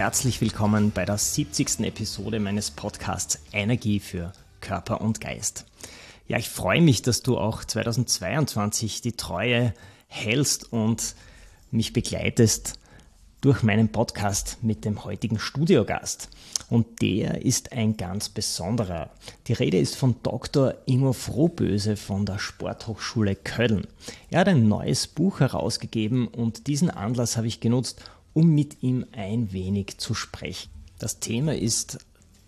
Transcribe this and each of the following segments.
Herzlich willkommen bei der 70. Episode meines Podcasts Energie für Körper und Geist. Ja, ich freue mich, dass du auch 2022 die Treue hältst und mich begleitest durch meinen Podcast mit dem heutigen Studiogast. Und der ist ein ganz besonderer. Die Rede ist von Dr. Ingo Frohböse von der Sporthochschule Köln. Er hat ein neues Buch herausgegeben und diesen Anlass habe ich genutzt, um mit ihm ein wenig zu sprechen. Das Thema ist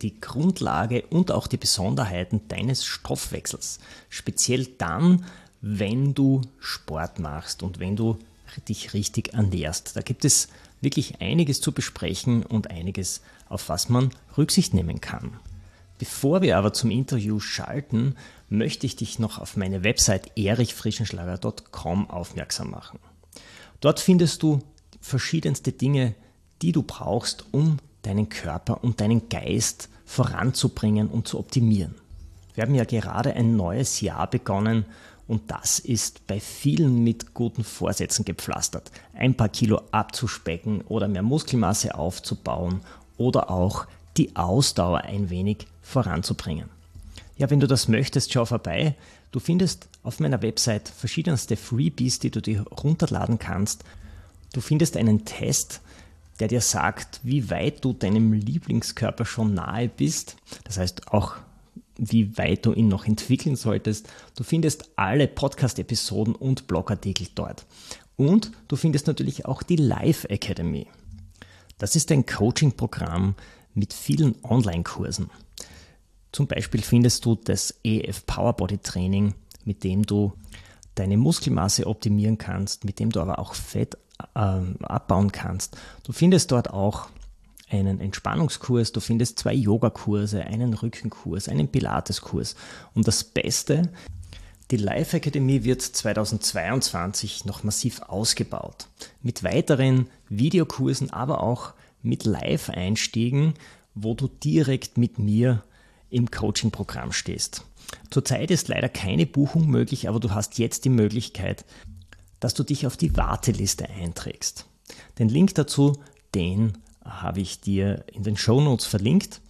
die Grundlage und auch die Besonderheiten deines Stoffwechsels. Speziell dann, wenn du Sport machst und wenn du dich richtig ernährst. Da gibt es wirklich einiges zu besprechen und einiges, auf was man Rücksicht nehmen kann. Bevor wir aber zum Interview schalten, möchte ich dich noch auf meine Website erichfrischenschlager.com aufmerksam machen. Dort findest du verschiedenste Dinge, die du brauchst, um deinen Körper und deinen Geist voranzubringen und zu optimieren. Wir haben ja gerade ein neues Jahr begonnen und das ist bei vielen mit guten Vorsätzen gepflastert. Ein paar Kilo abzuspecken oder mehr Muskelmasse aufzubauen oder auch die Ausdauer ein wenig voranzubringen. Ja, wenn du das möchtest, schau vorbei. Du findest auf meiner Website verschiedenste Freebies, die du dir runterladen kannst. Du findest einen Test, der dir sagt, wie weit du deinem Lieblingskörper schon nahe bist. Das heißt auch wie weit du ihn noch entwickeln solltest. Du findest alle Podcast-Episoden und Blogartikel dort. Und du findest natürlich auch die Live Academy. Das ist ein Coaching-Programm mit vielen Online-Kursen. Zum Beispiel findest du das EF Power Body Training, mit dem du deine Muskelmasse optimieren kannst, mit dem du aber auch Fett abbauen kannst. Du findest dort auch einen Entspannungskurs, du findest zwei Yogakurse, einen Rückenkurs, einen Pilateskurs. Und das Beste, die Life Academy wird 2022 noch massiv ausgebaut. Mit weiteren Videokursen, aber auch mit Live-Einstiegen, wo du direkt mit mir im Coaching-Programm stehst. Zurzeit ist leider keine Buchung möglich, aber du hast jetzt die Möglichkeit, dass du dich auf die Warteliste einträgst. Den Link dazu, den habe ich dir in den Show Notes verlinkt.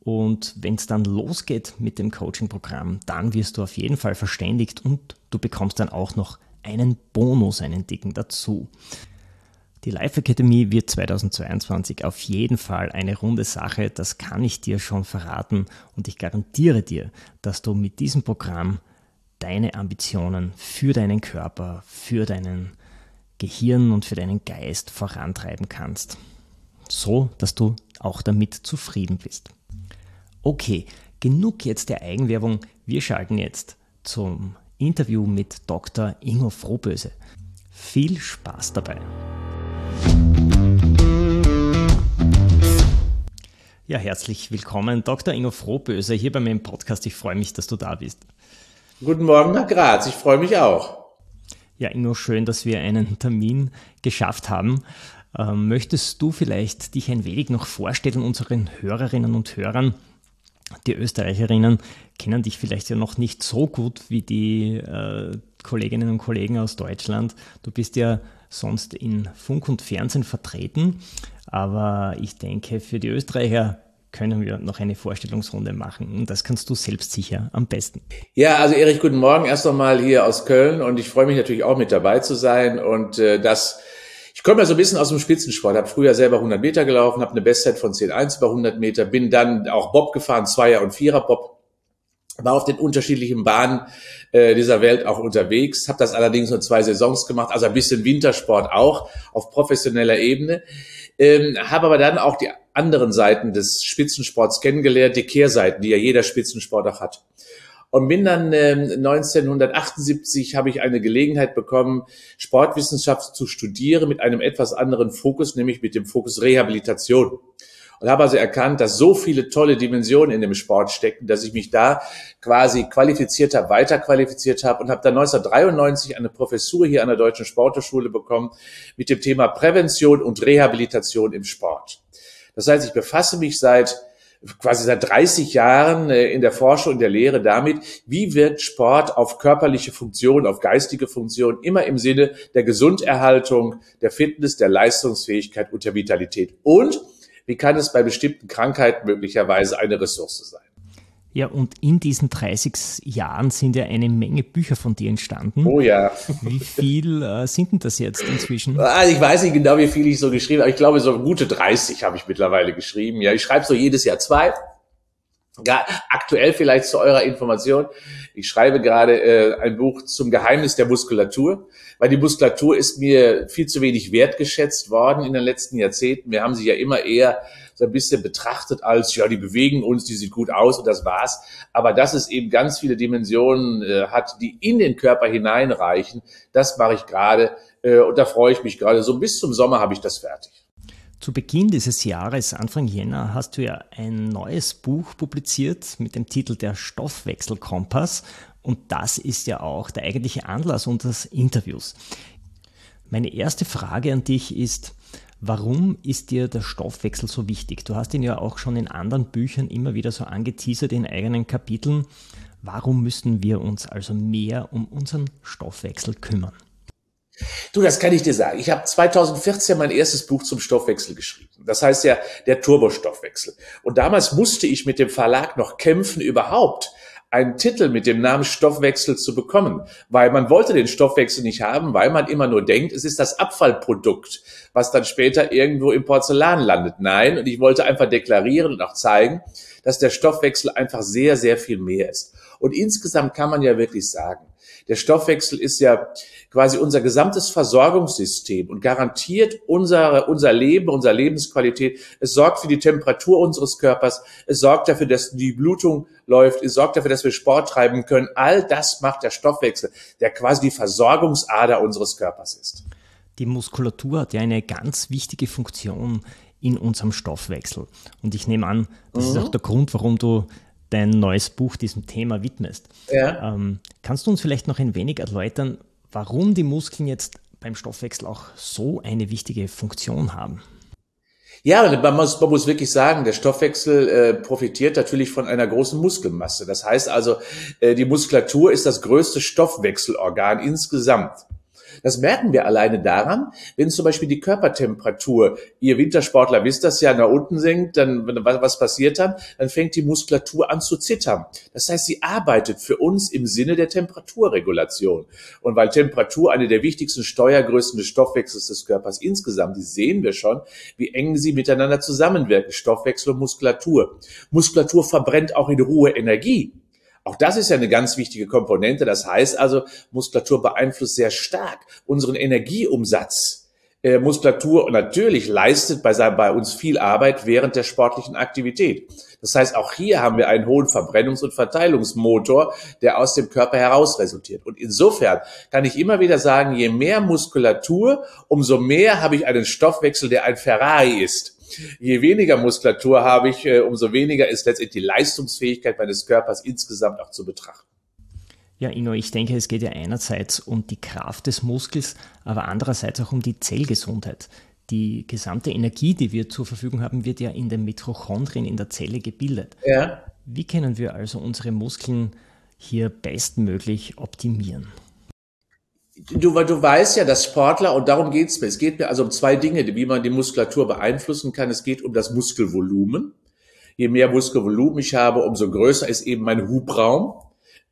Und wenn es dann losgeht mit dem Coaching-Programm, dann wirst du auf jeden Fall verständigt und du bekommst dann auch noch einen Bonus, einen dicken dazu. Die Life Academy wird 2022 auf jeden Fall eine runde Sache, das kann ich dir schon verraten und ich garantiere dir, dass du mit diesem Programm deine Ambitionen für deinen Körper, für deinen Gehirn und für deinen Geist vorantreiben kannst so dass du auch damit zufrieden bist. Okay, genug jetzt der Eigenwerbung. Wir schalten jetzt zum Interview mit Dr. Ingo Frohböse. Viel Spaß dabei. Ja, herzlich willkommen, Dr. Ingo Frohböse, hier bei meinem Podcast. Ich freue mich, dass du da bist. Guten Morgen nach Graz, ich freue mich auch. Ja, Ingo, schön, dass wir einen Termin geschafft haben. Ähm, möchtest du vielleicht dich ein wenig noch vorstellen unseren Hörerinnen und Hörern? Die Österreicherinnen kennen dich vielleicht ja noch nicht so gut wie die äh, Kolleginnen und Kollegen aus Deutschland. Du bist ja sonst in Funk und Fernsehen vertreten, aber ich denke, für die Österreicher können wir noch eine Vorstellungsrunde machen. Und das kannst du selbst sicher am besten. Ja, also Erich, guten Morgen erst einmal hier aus Köln. Und ich freue mich natürlich auch mit dabei zu sein. Und äh, das ich komme ja so ein bisschen aus dem Spitzensport, habe früher selber 100 Meter gelaufen, habe eine Bestzeit von 10,1 über 100 Meter, bin dann auch Bob gefahren, Zweier- und Vierer-Bob, war auf den unterschiedlichen Bahnen äh, dieser Welt auch unterwegs, habe das allerdings nur zwei Saisons gemacht, also ein bisschen Wintersport auch auf professioneller Ebene, ähm, habe aber dann auch die anderen Seiten des Spitzensports kennengelernt, die Kehrseiten, die ja jeder Spitzensport auch hat. und bin dann äh, 1978 habe ich eine Gelegenheit bekommen, Sportwissenschaft zu studieren mit einem etwas anderen Fokus, nämlich mit dem Fokus Rehabilitation und habe also erkannt, dass so viele tolle Dimensionen in dem Sport stecken, dass ich mich da quasi qualifiziert habe, weiterqualifiziert habe und habe dann 1993 eine Professur hier an der Deutschen Sporthochschule bekommen mit dem Thema Prävention und Rehabilitation im Sport. Das heißt, ich befasse mich seit quasi seit 30 Jahren äh, in der Forschung und der Lehre damit, wie wirkt Sport auf körperliche Funktion, auf geistige Funktion, immer im Sinne der Gesunderhaltung, der Fitness, der Leistungsfähigkeit und der Vitalität. Und wie kann es bei bestimmten Krankheiten möglicherweise eine Ressource sein? Ja, und in diesen 30 Jahren sind ja eine Menge Bücher von dir entstanden. Oh ja. Wie viel äh, sind denn das jetzt inzwischen? Also ich weiß nicht genau, wie viel ich so geschrieben habe. Ich glaube, so gute 30 habe ich mittlerweile geschrieben. Ja, ich schreibe so jedes Jahr zwei. Ja, aktuell vielleicht zu eurer Information. Ich schreibe gerade äh, ein Buch zum Geheimnis der Muskulatur, weil die Muskulatur ist mir viel zu wenig wertgeschätzt worden in den letzten Jahrzehnten. Wir haben sie ja immer eher so ein bisschen betrachtet als, ja, die bewegen uns, die sieht gut aus und das war's. Aber dass es eben ganz viele Dimensionen äh, hat, die in den Körper hineinreichen, das mache ich gerade äh, und da freue ich mich gerade. So bis zum Sommer habe ich das fertig. Zu Beginn dieses Jahres, Anfang Jänner, hast du ja ein neues Buch publiziert mit dem Titel Der Stoffwechselkompass. Und das ist ja auch der eigentliche Anlass unseres Interviews. Meine erste Frage an dich ist, warum ist dir der Stoffwechsel so wichtig? Du hast ihn ja auch schon in anderen Büchern immer wieder so angeteasert in eigenen Kapiteln. Warum müssen wir uns also mehr um unseren Stoffwechsel kümmern? Du, das kann ich dir sagen. Ich habe 2014 mein erstes Buch zum Stoffwechsel geschrieben. Das heißt ja der Turbostoffwechsel. Und damals musste ich mit dem Verlag noch kämpfen, überhaupt einen Titel mit dem Namen Stoffwechsel zu bekommen, weil man wollte den Stoffwechsel nicht haben, weil man immer nur denkt, es ist das Abfallprodukt, was dann später irgendwo im Porzellan landet. Nein, und ich wollte einfach deklarieren und auch zeigen, dass der Stoffwechsel einfach sehr, sehr viel mehr ist. Und insgesamt kann man ja wirklich sagen, der Stoffwechsel ist ja quasi unser gesamtes Versorgungssystem und garantiert unsere, unser Leben, unsere Lebensqualität. Es sorgt für die Temperatur unseres Körpers. Es sorgt dafür, dass die Blutung läuft. Es sorgt dafür, dass wir Sport treiben können. All das macht der Stoffwechsel, der quasi die Versorgungsader unseres Körpers ist. Die Muskulatur hat ja eine ganz wichtige Funktion in unserem Stoffwechsel. Und ich nehme an, das mhm. ist auch der Grund, warum du dein neues Buch diesem Thema widmest. Ja. Ähm, kannst du uns vielleicht noch ein wenig erläutern, warum die Muskeln jetzt beim Stoffwechsel auch so eine wichtige Funktion haben? Ja, man muss, man muss wirklich sagen, der Stoffwechsel äh, profitiert natürlich von einer großen Muskelmasse. Das heißt also, äh, die Muskulatur ist das größte Stoffwechselorgan insgesamt. Das merken wir alleine daran, wenn zum Beispiel die Körpertemperatur, ihr Wintersportler wisst das ja, nach unten sinkt, dann, was passiert dann? Dann fängt die Muskulatur an zu zittern. Das heißt, sie arbeitet für uns im Sinne der Temperaturregulation. Und weil Temperatur eine der wichtigsten Steuergrößen des Stoffwechsels des Körpers insgesamt ist, sehen wir schon, wie eng sie miteinander zusammenwirken, Stoffwechsel und Muskulatur. Muskulatur verbrennt auch in Ruhe Energie. Auch das ist ja eine ganz wichtige Komponente. Das heißt also, Muskulatur beeinflusst sehr stark unseren Energieumsatz. Äh, Muskulatur natürlich leistet bei, bei uns viel Arbeit während der sportlichen Aktivität. Das heißt, auch hier haben wir einen hohen Verbrennungs- und Verteilungsmotor, der aus dem Körper heraus resultiert. Und insofern kann ich immer wieder sagen, je mehr Muskulatur, umso mehr habe ich einen Stoffwechsel, der ein Ferrari ist. Je weniger Muskulatur habe ich, äh, umso weniger ist letztendlich die Leistungsfähigkeit meines Körpers insgesamt auch zu betrachten. Ja, Inno, ich denke, es geht ja einerseits um die Kraft des Muskels, aber andererseits auch um die Zellgesundheit. Die gesamte Energie, die wir zur Verfügung haben, wird ja in den Mitochondrien in der Zelle gebildet. Ja. Wie können wir also unsere Muskeln hier bestmöglich optimieren? Du, du weißt ja, dass Sportler, und darum geht's mir, es geht mir also um zwei Dinge, wie man die Muskulatur beeinflussen kann. Es geht um das Muskelvolumen. Je mehr Muskelvolumen ich habe, umso größer ist eben mein Hubraum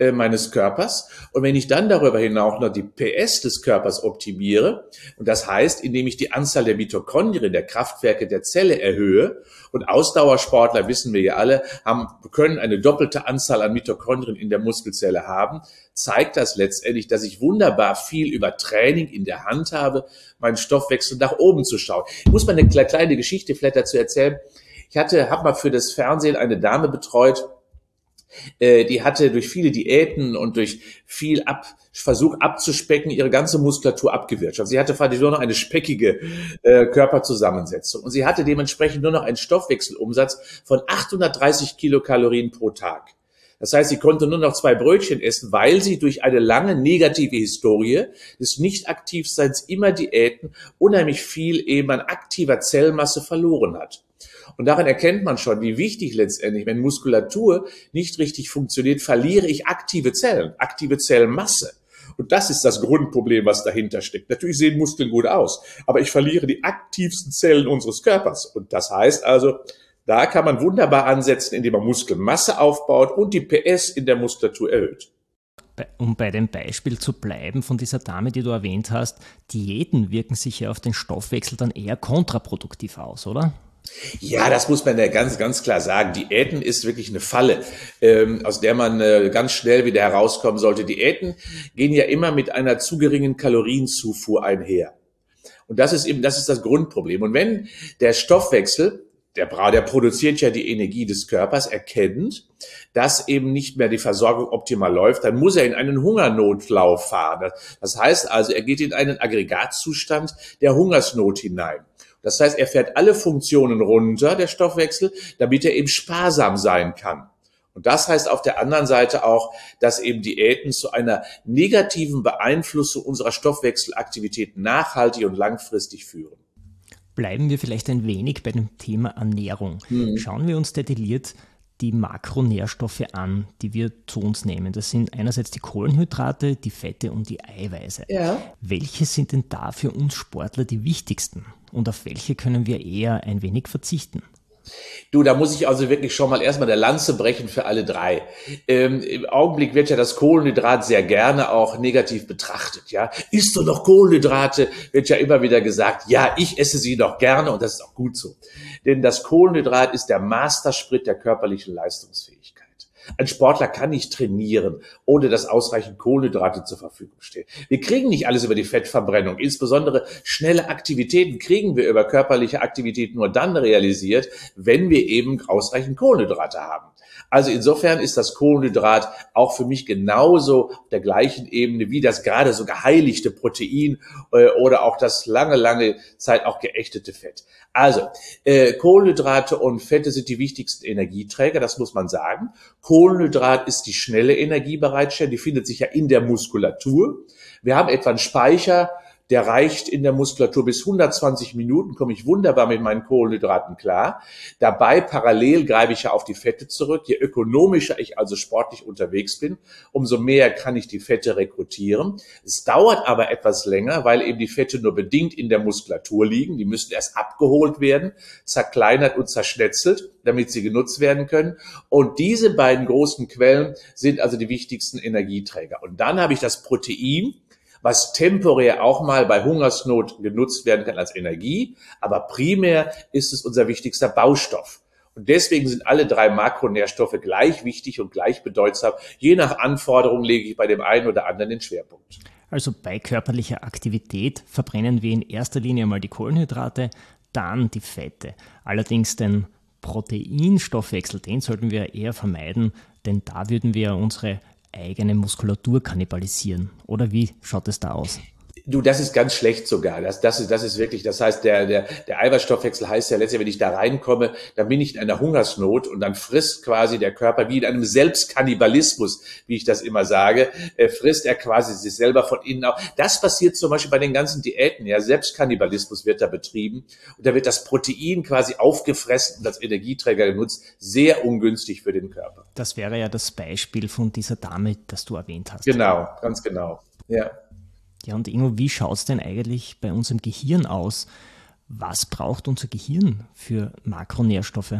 äh, meines Körpers. Und wenn ich dann darüber hinaus noch die PS des Körpers optimiere, und das heißt, indem ich die Anzahl der Mitochondrien, der Kraftwerke der Zelle erhöhe, und Ausdauersportler, wissen wir ja alle, haben, können eine doppelte Anzahl an Mitochondrien in der Muskelzelle haben, zeigt das letztendlich, dass ich wunderbar viel über Training in der Hand habe, meinen Stoffwechsel nach oben zu schauen. Ich muss mal eine kleine Geschichte vielleicht dazu erzählen. Ich hatte, habe mal für das Fernsehen eine Dame betreut, äh, die hatte durch viele Diäten und durch viel ab, Versuch abzuspecken ihre ganze Muskulatur abgewirtschaftet. Sie hatte faktisch nur noch eine speckige äh, Körperzusammensetzung und sie hatte dementsprechend nur noch einen Stoffwechselumsatz von 830 Kilokalorien pro Tag. Das heißt, sie konnte nur noch zwei Brötchen essen, weil sie durch eine lange negative Historie des Nicht-Aktivseins immer Diäten unheimlich viel eben an aktiver Zellmasse verloren hat. Und daran erkennt man schon, wie wichtig letztendlich, wenn Muskulatur nicht richtig funktioniert, verliere ich aktive Zellen, aktive Zellmasse. Und das ist das Grundproblem, was dahinter steckt. Natürlich sehen Muskeln gut aus, aber ich verliere die aktivsten Zellen unseres Körpers. Und das heißt also, da kann man wunderbar ansetzen, indem man Muskelmasse aufbaut und die PS in der Muskulatur erhöht. Um bei dem Beispiel zu bleiben von dieser Dame, die du erwähnt hast, Diäten wirken sich ja auf den Stoffwechsel dann eher kontraproduktiv aus, oder? Ja, das muss man ja ganz, ganz klar sagen. Diäten ist wirklich eine Falle, ähm, aus der man äh, ganz schnell wieder herauskommen sollte. Diäten gehen ja immer mit einer zu geringen Kalorienzufuhr einher. Und das ist eben, das ist das Grundproblem. Und wenn der Stoffwechsel der, der produziert ja die Energie des Körpers, erkennt, dass eben nicht mehr die Versorgung optimal läuft, dann muss er in einen Hungernotlauf fahren. Das heißt also, er geht in einen Aggregatzustand der Hungersnot hinein. Das heißt, er fährt alle Funktionen runter, der Stoffwechsel, damit er eben sparsam sein kann. Und das heißt auf der anderen Seite auch, dass eben Diäten zu einer negativen Beeinflussung unserer Stoffwechselaktivität nachhaltig und langfristig führen. Bleiben wir vielleicht ein wenig bei dem Thema Ernährung. Mhm. Schauen wir uns detailliert die Makronährstoffe an, die wir zu uns nehmen. Das sind einerseits die Kohlenhydrate, die Fette und die Eiweiße. Ja. Welche sind denn da für uns Sportler die wichtigsten und auf welche können wir eher ein wenig verzichten? Du, da muss ich also wirklich schon mal erstmal der Lanze brechen für alle drei. Ähm, Im Augenblick wird ja das Kohlenhydrat sehr gerne auch negativ betrachtet. Ja, isst du noch Kohlenhydrate? Wird ja immer wieder gesagt. Ja, ich esse sie doch gerne und das ist auch gut so. Denn das Kohlenhydrat ist der Mastersprit der körperlichen Leistungsfähigkeit. Ein Sportler kann nicht trainieren, ohne dass ausreichend Kohlenhydrate zur Verfügung stehen. Wir kriegen nicht alles über die Fettverbrennung. Insbesondere schnelle Aktivitäten kriegen wir über körperliche Aktivität nur dann realisiert, wenn wir eben ausreichend Kohlenhydrate haben. Also insofern ist das Kohlenhydrat auch für mich genauso auf der gleichen Ebene wie das gerade so geheiligte Protein äh, oder auch das lange, lange Zeit auch geächtete Fett. Also äh, Kohlenhydrate und Fette sind die wichtigsten Energieträger, das muss man sagen. Kohlenhydrat ist die schnelle Energiebereitstellung, die findet sich ja in der Muskulatur. Wir haben etwa einen Speicher der reicht in der Muskulatur bis 120 Minuten, komme ich wunderbar mit meinen Kohlenhydraten klar. Dabei parallel greife ich ja auf die Fette zurück. Je ökonomischer ich also sportlich unterwegs bin, umso mehr kann ich die Fette rekrutieren. Es dauert aber etwas länger, weil eben die Fette nur bedingt in der Muskulatur liegen. Die müssen erst abgeholt werden, zerkleinert und zerschnetzelt, damit sie genutzt werden können. Und diese beiden großen Quellen sind also die wichtigsten Energieträger. Und dann habe ich das Protein, was temporär auch mal bei Hungersnot genutzt werden kann als Energie, aber primär ist es unser wichtigster Baustoff. Und deswegen sind alle drei Makronährstoffe gleich wichtig und gleich bedeutsam. Je nach Anforderung lege ich bei dem einen oder anderen den Schwerpunkt. Also bei körperlicher Aktivität verbrennen wir in erster Linie mal die Kohlenhydrate, dann die Fette. Allerdings den Proteinstoffwechsel, den sollten wir eher vermeiden, denn da würden wir unsere eigene Muskulatur kannibalisieren? Oder wie schaut es da aus? Du, das ist ganz schlecht sogar. Das, das, ist, das ist wirklich, das heißt, der, der, der Eiweißstoffwechsel heißt ja letztlich, wenn ich da reinkomme, dann bin ich in einer Hungersnot und dann frisst quasi der Körper wie in einem Selbstkannibalismus, wie ich das immer sage, äh, frisst er quasi sich selber von innen auf. Das passiert zum Beispiel bei den ganzen Diäten, ja, Selbstkannibalismus wird da betrieben und da wird das Protein quasi aufgefressen und als Energieträger genutzt. Sehr ungünstig für den Körper. Das wäre ja das Beispiel von dieser Dame, das du erwähnt hast. Genau, ganz genau. Ja. Ja, und Ingo, wie schaut es denn eigentlich bei unserem Gehirn aus? Was braucht unser Gehirn für Makronährstoffe?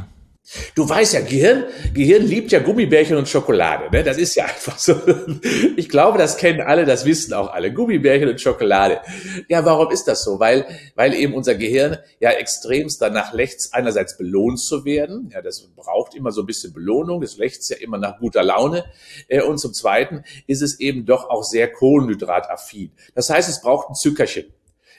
Du weißt ja, Gehirn, Gehirn liebt ja Gummibärchen und Schokolade. Ne? Das ist ja einfach so. Ich glaube, das kennen alle, das wissen auch alle. Gummibärchen und Schokolade. Ja, warum ist das so? Weil, weil eben unser Gehirn ja extremst danach lechzt, einerseits belohnt zu werden. Ja, das braucht immer so ein bisschen Belohnung. Das lechzt ja immer nach guter Laune. Äh, und zum Zweiten ist es eben doch auch sehr kohlenhydrataffin. Das heißt, es braucht ein Zuckerchen.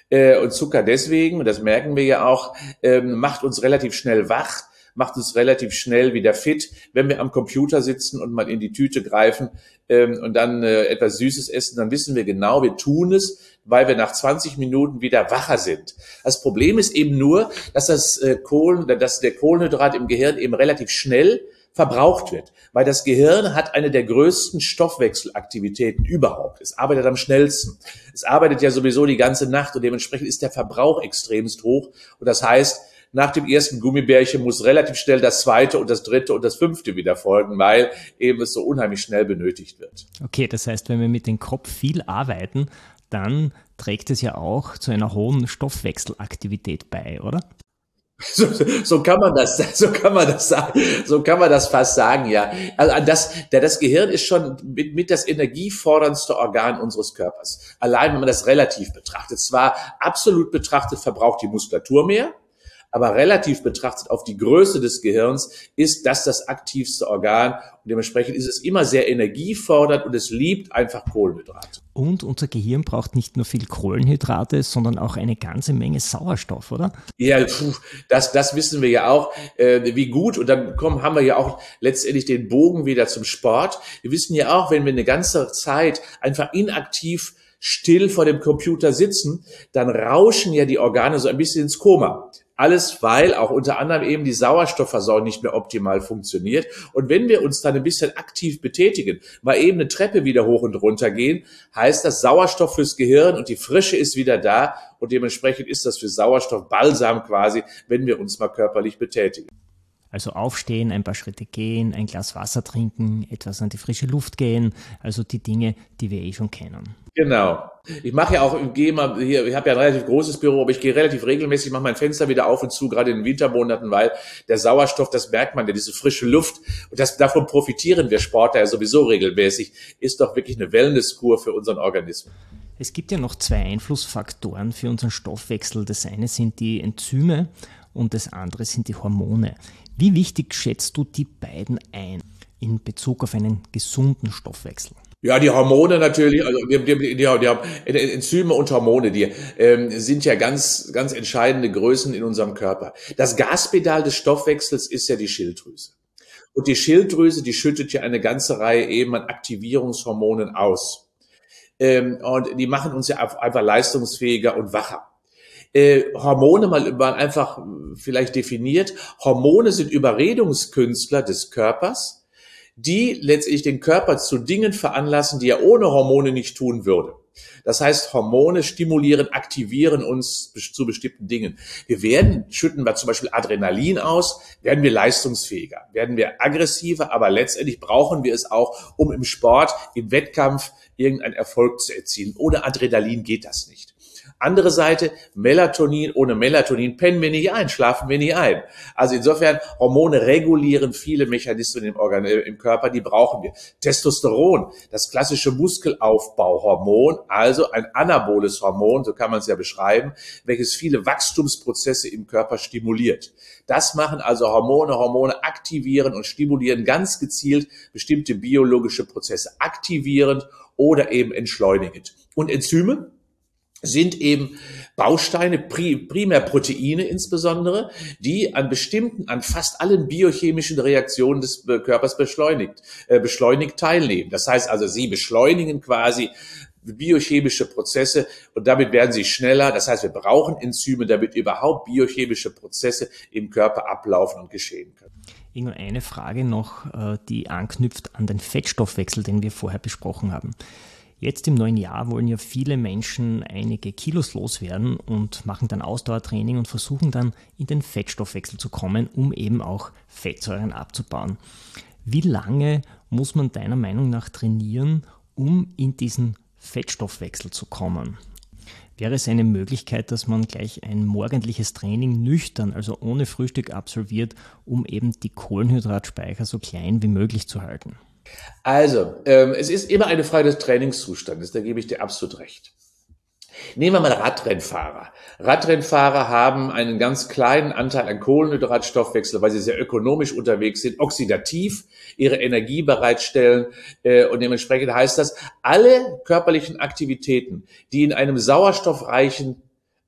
Äh, und Zucker deswegen, und das merken wir ja auch, ähm, macht uns relativ schnell wach macht uns relativ schnell wieder fit, wenn wir am Computer sitzen und mal in die Tüte greifen ähm, und dann äh, etwas Süßes essen, dann wissen wir genau, wir tun es, weil wir nach 20 Minuten wieder wacher sind. Das Problem ist eben nur, dass das äh, Kohlen, dass der Kohlenhydrat im Gehirn eben relativ schnell verbraucht wird, weil das Gehirn hat eine der größten Stoffwechselaktivitäten überhaupt. Es arbeitet am schnellsten. Es arbeitet ja sowieso die ganze Nacht und dementsprechend ist der Verbrauch extremst hoch. Und das heißt, nach dem ersten Gummibärchen muss relativ schnell das zweite und das dritte und das fünfte wieder folgen, weil eben es so unheimlich schnell benötigt wird. Okay, das heißt, wenn wir mit dem Kopf viel arbeiten, dann trägt es ja auch zu einer hohen Stoffwechselaktivität bei, oder? So, so kann man das, so kann man das sagen, so kann man das fast sagen, ja. Also das, das Gehirn ist schon mit, mit das energieforderndste Organ unseres Körpers. Allein wenn man das relativ betrachtet. Zwar absolut betrachtet verbraucht die Muskulatur mehr, aber relativ betrachtet auf die Größe des Gehirns ist das das aktivste Organ und dementsprechend ist es immer sehr energiefordernd und es liebt einfach Kohlenhydrate. Und unser Gehirn braucht nicht nur viel Kohlenhydrate, sondern auch eine ganze Menge Sauerstoff, oder? Ja, das, das wissen wir ja auch, äh, wie gut. Und dann kommen, haben wir ja auch letztendlich den Bogen wieder zum Sport. Wir wissen ja auch, wenn wir eine ganze Zeit einfach inaktiv still vor dem Computer sitzen, dann rauschen ja die Organe so ein bisschen ins Koma. Alles, weil auch unter anderem eben die Sauerstoffversorgung nicht mehr optimal funktioniert. Und wenn wir uns dann ein bisschen aktiv betätigen, mal eben eine Treppe wieder hoch und runter gehen, heißt das Sauerstoff fürs Gehirn und die Frische ist wieder da. Und dementsprechend ist das für Sauerstoff Balsam quasi, wenn wir uns mal körperlich betätigen. Also aufstehen, ein paar Schritte gehen, ein Glas Wasser trinken, etwas an die frische Luft gehen, also die Dinge, die wir eh schon kennen. Genau. Ich mache ja auch, ich gehe mal hier, ich habe ja ein relativ großes Büro, aber ich gehe relativ regelmäßig, mache mein Fenster wieder auf und zu, gerade in den Wintermonaten, weil der Sauerstoff, das merkt man ja, diese frische Luft, und das, davon profitieren wir Sportler ja sowieso regelmäßig, ist doch wirklich eine Wellnesskur für unseren Organismus. Es gibt ja noch zwei Einflussfaktoren für unseren Stoffwechsel. Das eine sind die Enzyme und das andere sind die Hormone. Wie wichtig schätzt du die beiden ein in Bezug auf einen gesunden Stoffwechsel? Ja, die Hormone natürlich, also die, die, die, die Enzyme und Hormone, die ähm, sind ja ganz, ganz entscheidende Größen in unserem Körper. Das Gaspedal des Stoffwechsels ist ja die Schilddrüse. Und die Schilddrüse, die schüttet ja eine ganze Reihe eben an Aktivierungshormonen aus. Ähm, und die machen uns ja einfach leistungsfähiger und wacher äh, Hormone mal, mal einfach vielleicht definiert. Hormone sind Überredungskünstler des Körpers, die letztlich den Körper zu Dingen veranlassen, die er ohne Hormone nicht tun würde. Das heißt, Hormone stimulieren, aktivieren uns zu bestimmten Dingen. Wir werden, schütten wir zum Beispiel Adrenalin aus, werden wir leistungsfähiger, werden wir aggressiver, aber letztendlich brauchen wir es auch, um im Sport, im Wettkampf irgendeinen Erfolg zu erzielen. Ohne Adrenalin geht das nicht. Andere Seite, Melatonin, ohne Melatonin pennen wir nicht ein, schlafen wir nicht ein. Also insofern, Hormone regulieren viele Mechanismen im, Organ äh, im Körper, die brauchen wir. Testosteron, das klassische Muskelaufbauhormon, also ein anaboles Hormon, so kann man es ja beschreiben, welches viele Wachstumsprozesse im Körper stimuliert. Das machen also Hormone. Hormone aktivieren und stimulieren ganz gezielt bestimmte biologische Prozesse, aktivierend oder eben entschleunigend. Und Enzyme, sind eben Bausteine, primär Proteine insbesondere, die an bestimmten, an fast allen biochemischen Reaktionen des Körpers beschleunigt, äh, beschleunigt teilnehmen. Das heißt also, sie beschleunigen quasi biochemische Prozesse und damit werden sie schneller. Das heißt, wir brauchen Enzyme, damit überhaupt biochemische Prozesse im Körper ablaufen und geschehen können. Nur eine Frage noch, äh, die anknüpft an den Fettstoffwechsel, den wir vorher besprochen haben. Jetzt im neuen Jahr wollen ja viele Menschen einige Kilos loswerden und machen dann Ausdauertraining und versuchen dann in den Fettstoffwechsel zu kommen, um eben auch Fettsäuren abzubauen. Wie lange muss man deiner Meinung nach trainieren, um in diesen Fettstoffwechsel zu kommen? Wäre es eine Möglichkeit, dass man gleich ein morgendliches Training nüchtern, also ohne Frühstück absolviert, um eben die Kohlenhydratspeicher so klein wie möglich zu halten? Also, ähm, es ist immer eine Frage des Trainingszustandes, da gebe ich dir absolut recht. Nehmen wir mal Radrennfahrer. Radrennfahrer haben einen ganz kleinen Anteil an Kohlenhydratstoffwechsel, weil sie sehr ökonomisch unterwegs sind, oxidativ ihre Energie bereitstellen. Äh, und dementsprechend heißt das, alle körperlichen Aktivitäten, die in einem sauerstoffreichen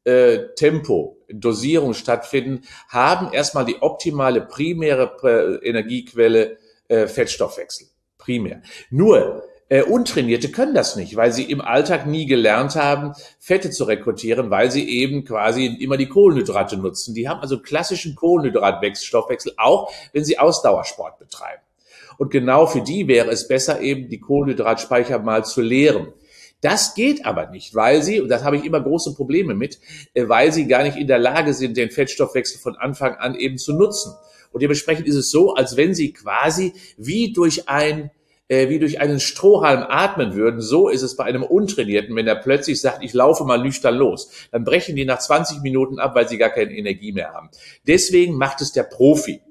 äh, Tempo, Dosierung stattfinden, haben erstmal die optimale primäre Energiequelle äh, Fettstoffwechsel. Primär. Nur äh, Untrainierte können das nicht, weil sie im Alltag nie gelernt haben, Fette zu rekrutieren, weil sie eben quasi immer die Kohlenhydrate nutzen. Die haben also klassischen Kohlenhydratstoffwechsel, auch wenn sie Ausdauersport betreiben. Und genau für die wäre es besser, eben die Kohlenhydratspeicher mal zu leeren. Das geht aber nicht, weil sie, und das habe ich immer große Probleme mit, äh, weil sie gar nicht in der Lage sind, den Fettstoffwechsel von Anfang an eben zu nutzen. Und dementsprechend ist es so, als wenn sie quasi wie durch ein äh, wie durch einen Strohhalm atmen würden, so ist es bei einem Untrainierten, wenn er plötzlich sagt, ich laufe mal nüchtern los. Dann brechen die nach 20 Minuten ab, weil sie gar keine Energie mehr haben. Deswegen macht es der Profi.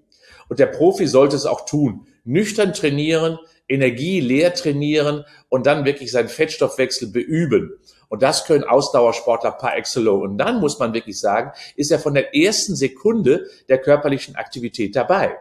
Und der Profi sollte es auch tun. Nüchtern trainieren, Energie leer trainieren und dann wirklich seinen Fettstoffwechsel beüben. Und das können Ausdauersportler par excellence. Und dann muss man wirklich sagen, ist er von der ersten Sekunde der körperlichen Aktivität dabei.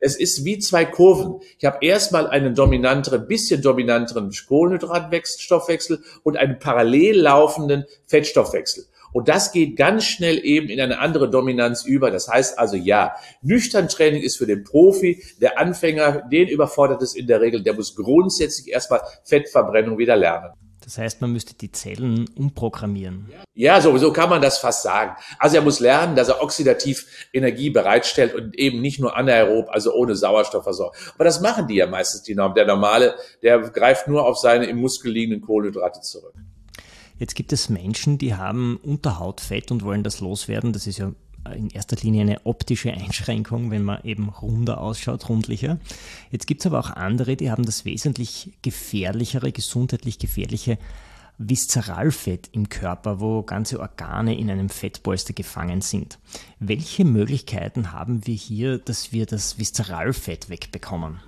Es ist wie zwei Kurven. Ich habe erstmal einen dominanteren, bisschen dominanteren Kohlenhydratstoffwechsel und einen parallel laufenden Fettstoffwechsel. Und das geht ganz schnell eben in eine andere Dominanz über. Das heißt also ja, nüchtern Training ist für den Profi, der Anfänger, den überfordert es in der Regel, der muss grundsätzlich erstmal Fettverbrennung wieder lernen. Das heißt, man müsste die Zellen umprogrammieren. Ja, sowieso kann man das fast sagen. Also er muss lernen, dass er oxidativ Energie bereitstellt und eben nicht nur anaerob, also ohne Sauerstoff versorgt. Aber das machen die ja meistens, die Norm. Der normale, der greift nur auf seine im Muskel liegenden Kohlenhydrate zurück. Jetzt gibt es Menschen, die haben Unterhautfett und wollen das loswerden. Das ist ja in erster Linie eine optische Einschränkung, wenn man eben runder ausschaut, rundlicher. Jetzt gibt es aber auch andere, die haben das wesentlich gefährlichere, gesundheitlich gefährliche Viszeralfett im Körper, wo ganze Organe in einem Fettpolster gefangen sind. Welche Möglichkeiten haben wir hier, dass wir das Viszeralfett wegbekommen?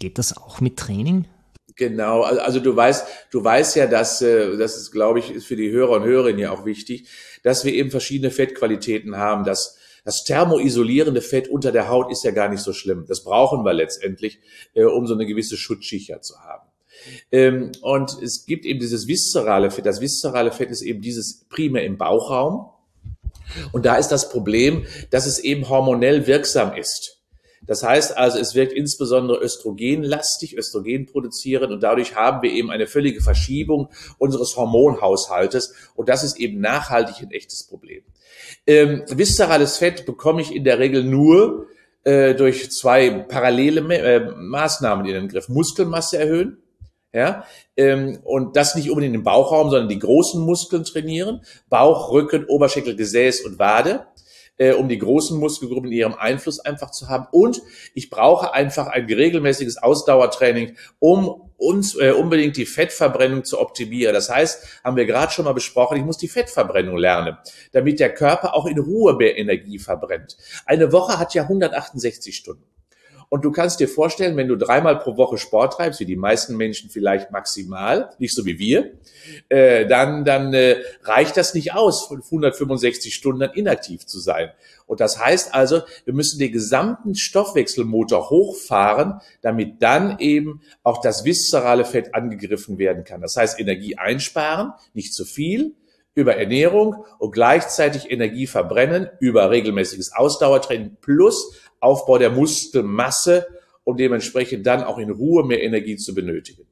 Geht das auch mit Training? Genau, also du weißt, du weißt ja, dass äh, das ist, glaube ich, ist für die Hörer und Hörerinnen ja auch wichtig, dass wir eben verschiedene Fettqualitäten haben. Das, das thermoisolierende Fett unter der Haut ist ja gar nicht so schlimm. Das brauchen wir letztendlich, äh, um so eine gewisse Schutzschicht zu haben. Ähm, und es gibt eben dieses viszerale Fett. Das viszerale Fett ist eben dieses primär im Bauchraum. Und da ist das Problem, dass es eben hormonell wirksam ist. Das heißt also, es wirkt insbesondere östrogenlastig, Östrogen produzieren und dadurch haben wir eben eine völlige Verschiebung unseres Hormonhaushaltes und das ist eben nachhaltig ein echtes Problem. Ähm, viszerales Fett bekomme ich in der Regel nur äh, durch zwei parallele äh, Maßnahmen in den Griff. Muskelmasse erhöhen, ja, ähm, und das nicht unbedingt im Bauchraum, sondern die großen Muskeln trainieren. Bauch, Rücken, Oberschenkel, Gesäß und Wade äh, um die großen Muskelgruppen in ihrem Einfluss einfach zu haben. Und ich brauche einfach ein regelmäßiges Ausdauertraining, um uns äh, unbedingt die Fettverbrennung zu optimieren. Das heißt, haben wir gerade schon mal besprochen, ich muss die Fettverbrennung lernen, damit der Körper auch in Ruhe mehr Energie verbrennt. Eine Woche hat ja 168 Stunden. Und du kannst dir vorstellen, wenn du dreimal pro Woche Sport treibst, wie die meisten Menschen vielleicht maximal, nicht so wie wir, äh, dann, dann äh, reicht das nicht aus, 165 Stunden inaktiv zu sein. Und das heißt also, wir müssen den gesamten Stoffwechselmotor hochfahren, damit dann eben auch das viszerale Fett angegriffen werden kann. Das heißt, Energie einsparen, nicht zu viel, über Ernährung und gleichzeitig Energie verbrennen über regelmäßiges Ausdauertraining plus Aufbau der Muskelmasse, um dementsprechend dann auch in Ruhe mehr Energie zu benötigen.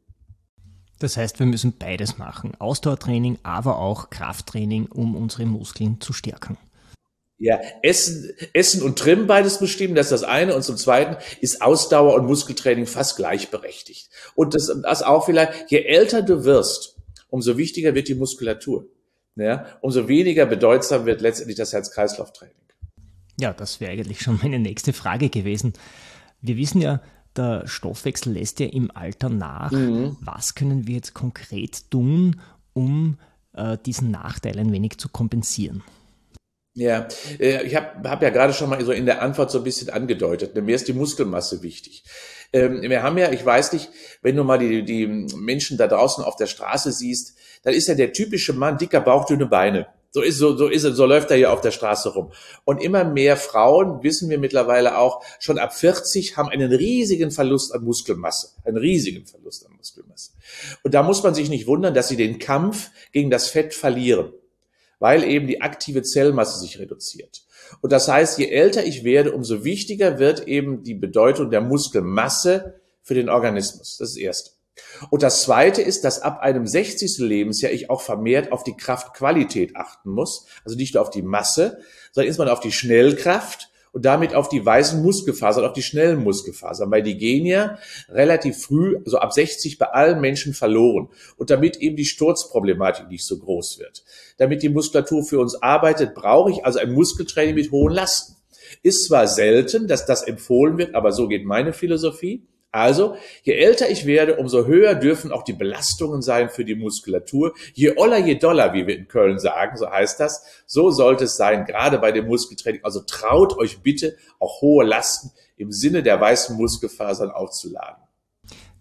Das heißt, wir müssen beides machen. Ausdauertraining, aber auch Krafttraining, um unsere Muskeln zu stärken. Ja, Essen, Essen und Trimmen beides bestimmen, das ist das eine. Und zum Zweiten ist Ausdauer und Muskeltraining fast gleichberechtigt. Und das, das auch vielleicht, je älter du wirst, umso wichtiger wird die Muskulatur. Ja, umso weniger bedeutsam wird letztendlich das Herz-Kreislauf-Training. Ja, das wäre eigentlich schon meine nächste Frage gewesen. Wir wissen ja, der Stoffwechsel lässt ja im Alter nach. Mhm. Was können wir jetzt konkret tun, um äh, diesen Nachteil ein wenig zu kompensieren? Ja, äh, ich habe hab ja gerade schon mal so in der Antwort so ein bisschen angedeutet. Mir ist die Muskelmasse wichtig. Ähm, wir haben ja, ich weiß nicht, wenn du mal die, die Menschen da draußen auf der Straße siehst, dann ist ja der typische Mann dicker Bauch, dünne Beine. So ist, so, so ist so läuft er hier auf der Straße rum. Und immer mehr Frauen, wissen wir mittlerweile auch, schon ab 40 haben einen riesigen Verlust an Muskelmasse. Einen riesigen Verlust an Muskelmasse. Und da muss man sich nicht wundern, dass sie den Kampf gegen das Fett verlieren. weil eben die aktive Zellmasse sich reduziert. Und das heißt, je älter ich werde, umso wichtiger wird eben die Bedeutung der Muskelmasse für den Organismus. Das ist das Erste. Und das Zweite ist, dass ab einem 60. Lebensjahr ich auch vermehrt auf die Kraftqualität achten muss. Also nicht nur auf die Masse, sondern insbesondere auf die Schnellkraft und damit auf die weißen Muskelfasern, auf die schnellen Muskelfasern, weil die gehen ja relativ früh, also ab 60 bei allen Menschen verloren. Und damit eben die Sturzproblematik nicht so groß wird. Damit die Muskulatur für uns arbeitet, brauche ich also ein Muskeltraining mit hohen Lasten. Ist zwar selten, dass das empfohlen wird, aber so geht meine Philosophie. Also, je älter ich werde, umso höher dürfen auch die Belastungen sein für die Muskulatur. Je oller, je doller, wie wir in Köln sagen, so heißt das. So sollte es sein, gerade bei dem Muskeltraining. Also traut euch bitte auch hohe Lasten im Sinne der weißen Muskelfasern aufzuladen.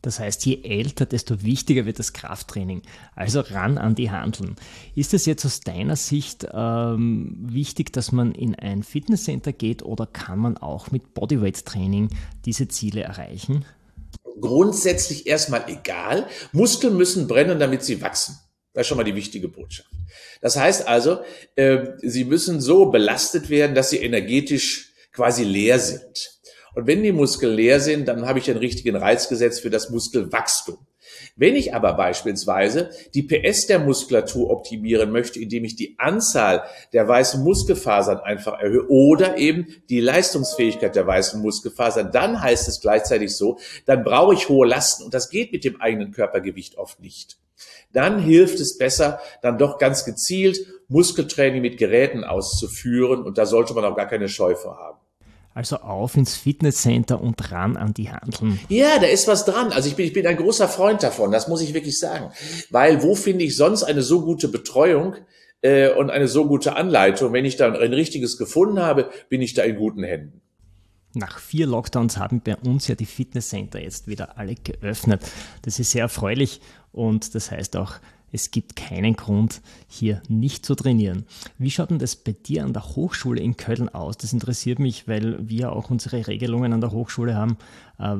Das heißt, je älter, desto wichtiger wird das Krafttraining. Also ran an die Handeln. Ist es jetzt aus deiner Sicht ähm, wichtig, dass man in ein Fitnesscenter geht oder kann man auch mit Bodyweight-Training diese Ziele erreichen? Grundsätzlich erstmal egal. Muskeln müssen brennen, damit sie wachsen. Das ist schon mal die wichtige Botschaft. Das heißt also, äh, sie müssen so belastet werden, dass sie energetisch quasi leer sind. Und wenn die Muskeln leer sind, dann habe ich den richtigen Reiz gesetzt für das Muskelwachstum. Wenn ich aber beispielsweise die PS der Muskulatur optimieren möchte, indem ich die Anzahl der weißen Muskelfasern einfach erhöhe oder eben die Leistungsfähigkeit der weißen Muskelfasern, dann heißt es gleichzeitig so, dann brauche ich hohe Lasten und das geht mit dem eigenen Körpergewicht oft nicht. Dann hilft es besser, dann doch ganz gezielt Muskeltraining mit Geräten auszuführen und da sollte man auch gar keine Scheu vor haben. Also auf ins Fitnesscenter und ran an die Handeln. Ja, da ist was dran. Also ich bin, ich bin ein großer Freund davon, das muss ich wirklich sagen. Weil wo finde ich sonst eine so gute Betreuung äh, und eine so gute Anleitung? Wenn ich dann ein richtiges gefunden habe, bin ich da in guten Händen. Nach vier Lockdowns haben bei uns ja die Fitnesscenter jetzt wieder alle geöffnet. Das ist sehr erfreulich und das heißt auch, es gibt keinen Grund, hier nicht zu trainieren. Wie schaut denn das bei dir an der Hochschule in Köln aus? Das interessiert mich, weil wir auch unsere Regelungen an der Hochschule haben. Äh,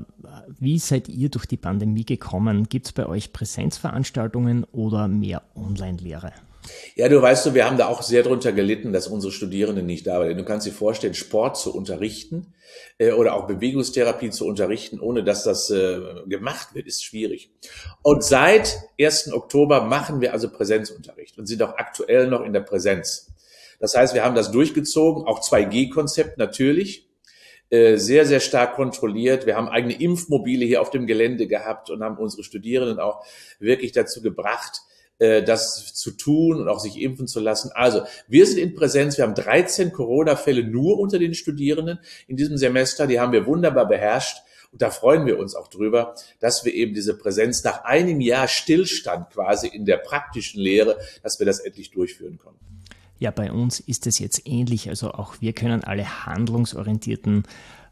wie seid ihr durch die Pandemie gekommen? Gibt es bei euch Präsenzveranstaltungen oder mehr Online-Lehre? Ja, du weißt du, wir haben da auch sehr drunter gelitten, dass unsere Studierenden nicht da waren. Du kannst dir vorstellen, Sport zu unterrichten äh, oder auch Bewegungstherapie zu unterrichten, ohne dass das äh, gemacht wird, ist schwierig. Und seit 1. Oktober machen wir also Präsenzunterricht und sind auch aktuell noch in der Präsenz. Das heißt, wir haben das durchgezogen, auch 2G-Konzept natürlich, äh, sehr, sehr stark kontrolliert. Wir haben eigene Impfmobile hier auf dem Gelände gehabt und haben unsere Studierenden auch wirklich dazu gebracht, äh, das zu tun und auch sich impfen zu lassen. Also wir sind in Präsenz. Wir haben 13 Corona-Fälle nur unter den Studierenden in diesem Semester. Die haben wir wunderbar beherrscht. Und da freuen wir uns auch drüber, dass wir eben diese Präsenz nach einem Jahr Stillstand quasi in der praktischen Lehre, dass wir das endlich durchführen können. Ja, bei uns ist es jetzt ähnlich. Also auch wir können alle handlungsorientierten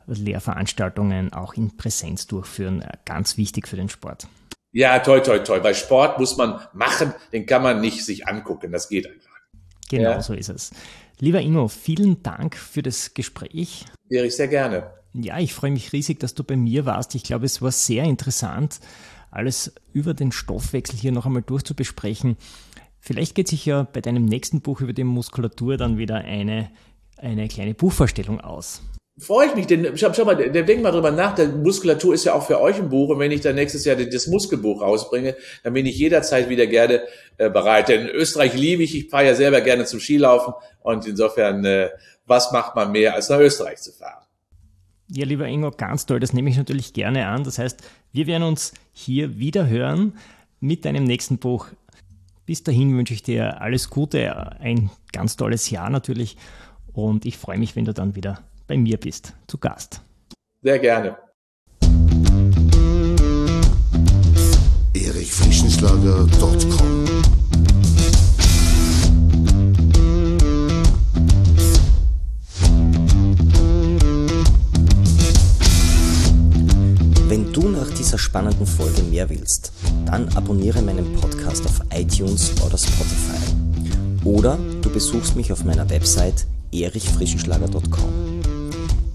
Lehrveranstaltungen auch in Präsenz durchführen. Ganz wichtig für den Sport. Ja, toi, toi, toi. Bei Sport muss man machen, den kann man nicht sich angucken. Das geht einfach. Genau ja. so ist es. Lieber Ingo, vielen Dank für das Gespräch. Erich, sehr gerne. Ja, ich freue mich riesig, dass du bei mir warst. Ich glaube, es war sehr interessant, alles über den Stoffwechsel hier noch einmal durchzubesprechen. Vielleicht geht sich ja bei deinem nächsten Buch über die Muskulatur dann wieder eine, eine kleine Buchvorstellung aus freue ich mich, denn schau, schau mal, denk mal drüber nach, der Muskulatur ist ja auch für euch ein Buch und wenn ich dann nächstes Jahr das Muskelbuch rausbringe, dann bin ich jederzeit wieder gerne äh, bereit. Denn Österreich liebe ich, ich fahre ja selber gerne zum Skilaufen und insofern, äh, was macht man mehr, als nach Österreich zu fahren? Ja, lieber Ingo, ganz toll, das nehme ich natürlich gerne an. Das heißt, wir werden uns hier wieder hören mit deinem nächsten Buch. Bis dahin wünsche ich dir alles Gute, ein ganz tolles Jahr natürlich und ich freue mich, wenn du dann wieder bei mir bist, zu Gast. Sehr gerne. erichfrischenschlager.com Wenn du nach dieser spannenden Folge mehr willst, dann abonniere meinen Podcast auf iTunes oder Spotify. Oder du besuchst mich auf meiner Website erichfrischenschlager.com.